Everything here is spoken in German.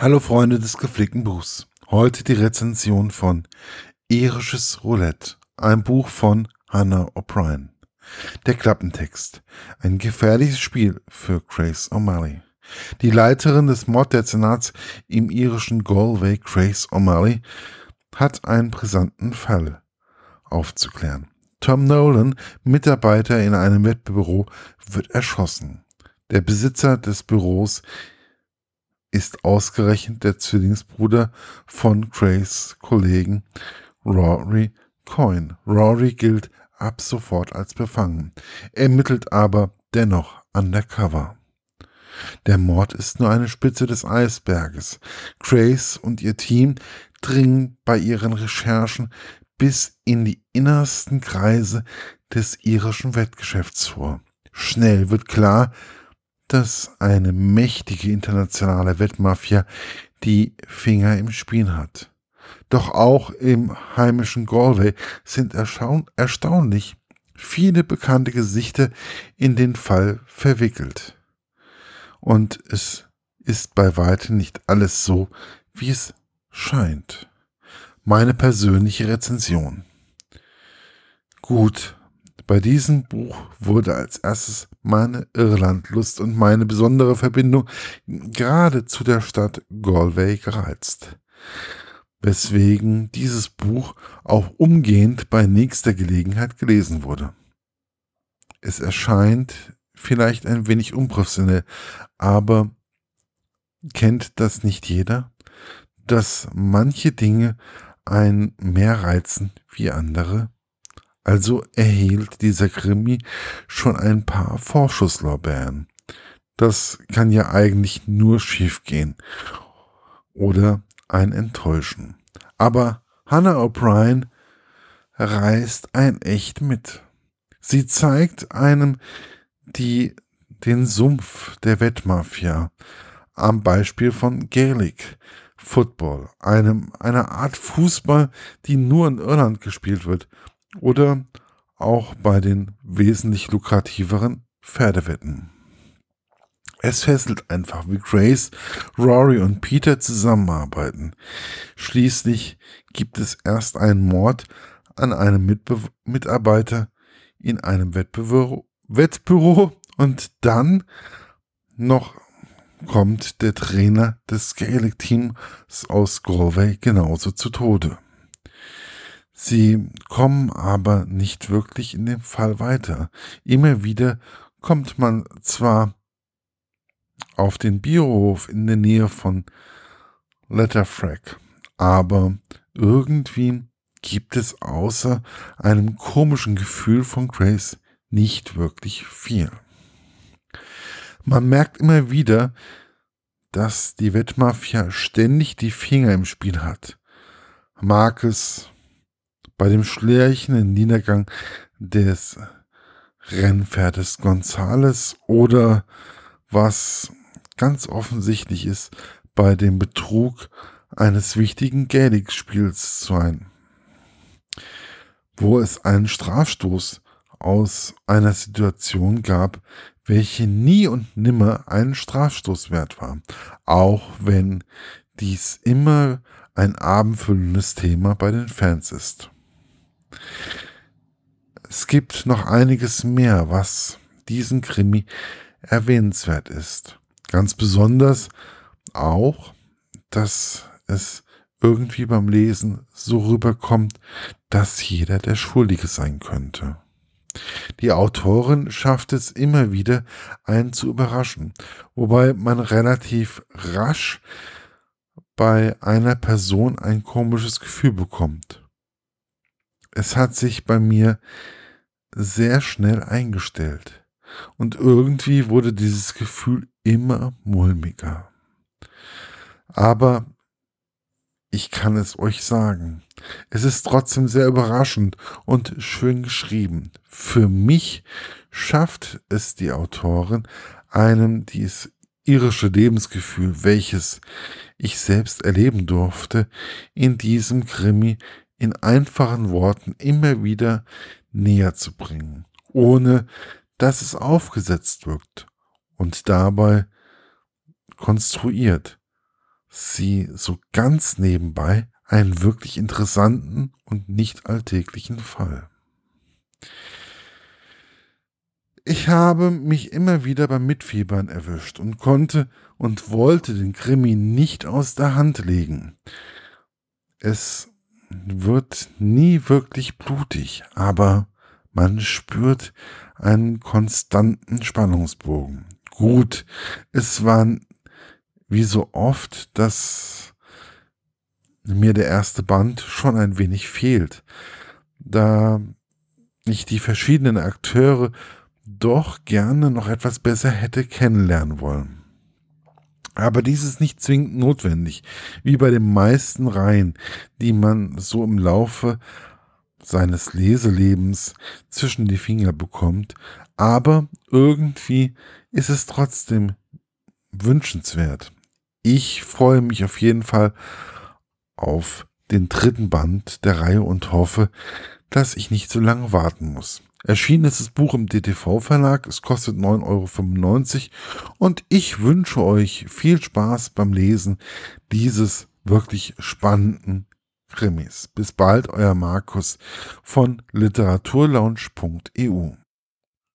Hallo Freunde des gepflegten Buchs. Heute die Rezension von Irisches Roulette, ein Buch von Hannah O'Brien. Der Klappentext. Ein gefährliches Spiel für Grace O'Malley. Die Leiterin des Morddezernats im irischen Galway, Grace O'Malley, hat einen brisanten Fall aufzuklären. Tom Nolan, Mitarbeiter in einem Wettbüro, wird erschossen. Der Besitzer des Büros ist ausgerechnet der Zwillingsbruder von Grace Kollegen Rory Coyne. Rory gilt ab sofort als befangen, ermittelt aber dennoch undercover. Der Mord ist nur eine Spitze des Eisberges. Grace und ihr Team dringen bei ihren Recherchen bis in die innersten Kreise des irischen Wettgeschäfts vor. Schnell wird klar, dass eine mächtige internationale Wettmafia die Finger im Spiel hat. Doch auch im heimischen Galway sind erstaunlich viele bekannte Gesichter in den Fall verwickelt. Und es ist bei weitem nicht alles so, wie es scheint. Meine persönliche Rezension. Gut, bei diesem Buch wurde als erstes meine Irlandlust und meine besondere Verbindung gerade zu der Stadt Galway gereizt. Weswegen dieses Buch auch umgehend bei nächster Gelegenheit gelesen wurde. Es erscheint vielleicht ein wenig unprofessionell, aber kennt das nicht jeder, dass manche Dinge einen mehr reizen wie andere? Also erhielt dieser Krimi schon ein paar Vorschusslorbeeren. Das kann ja eigentlich nur schiefgehen oder ein enttäuschen. Aber Hannah O'Brien reißt ein echt mit. Sie zeigt einem die, den Sumpf der Wettmafia am Beispiel von Gaelic Football, einem, einer Art Fußball, die nur in Irland gespielt wird oder auch bei den wesentlich lukrativeren Pferdewetten. Es fesselt einfach, wie Grace, Rory und Peter zusammenarbeiten. Schließlich gibt es erst einen Mord an einem Mitbe Mitarbeiter in einem Wettbüro, Wettbüro und dann noch kommt der Trainer des Gaelic-Teams aus Galway genauso zu Tode. Sie kommen aber nicht wirklich in dem Fall weiter. Immer wieder kommt man zwar auf den Biohof in der Nähe von Letterfrack, aber irgendwie gibt es außer einem komischen Gefühl von Grace nicht wirklich viel. Man merkt immer wieder, dass die Wettmafia ständig die Finger im Spiel hat. Mag es bei dem schleichenden Niedergang des Rennpferdes Gonzales oder was ganz offensichtlich ist, bei dem Betrug eines wichtigen Gaelic-Spiels sein, wo es einen Strafstoß aus einer Situation gab, welche nie und nimmer einen Strafstoß wert war, auch wenn dies immer ein abendfüllendes Thema bei den Fans ist. Es gibt noch einiges mehr, was diesen Krimi erwähnenswert ist. Ganz besonders auch, dass es irgendwie beim Lesen so rüberkommt, dass jeder der Schuldige sein könnte. Die Autorin schafft es immer wieder, einen zu überraschen, wobei man relativ rasch bei einer Person ein komisches Gefühl bekommt es hat sich bei mir sehr schnell eingestellt. Und irgendwie wurde dieses Gefühl immer mulmiger. Aber ich kann es euch sagen. Es ist trotzdem sehr überraschend und schön geschrieben. Für mich schafft es die Autorin, einem dieses irische Lebensgefühl, welches ich selbst erleben durfte, in diesem Krimi in einfachen Worten immer wieder näher zu bringen, ohne dass es aufgesetzt wirkt und dabei konstruiert, sie so ganz nebenbei einen wirklich interessanten und nicht alltäglichen Fall. Ich habe mich immer wieder beim Mitfiebern erwischt und konnte und wollte den Krimi nicht aus der Hand legen. Es wird nie wirklich blutig, aber man spürt einen konstanten Spannungsbogen. Gut, es war wie so oft, dass mir der erste Band schon ein wenig fehlt, da ich die verschiedenen Akteure doch gerne noch etwas besser hätte kennenlernen wollen. Aber dies ist nicht zwingend notwendig, wie bei den meisten Reihen, die man so im Laufe seines Leselebens zwischen die Finger bekommt, aber irgendwie ist es trotzdem wünschenswert. Ich freue mich auf jeden Fall auf den dritten Band der Reihe und hoffe, dass ich nicht so lange warten muss. Erschienen ist das Buch im DTV-Verlag, es kostet 9,95 Euro und ich wünsche euch viel Spaß beim Lesen dieses wirklich spannenden Krimis. Bis bald, euer Markus von literaturlaunch.eu.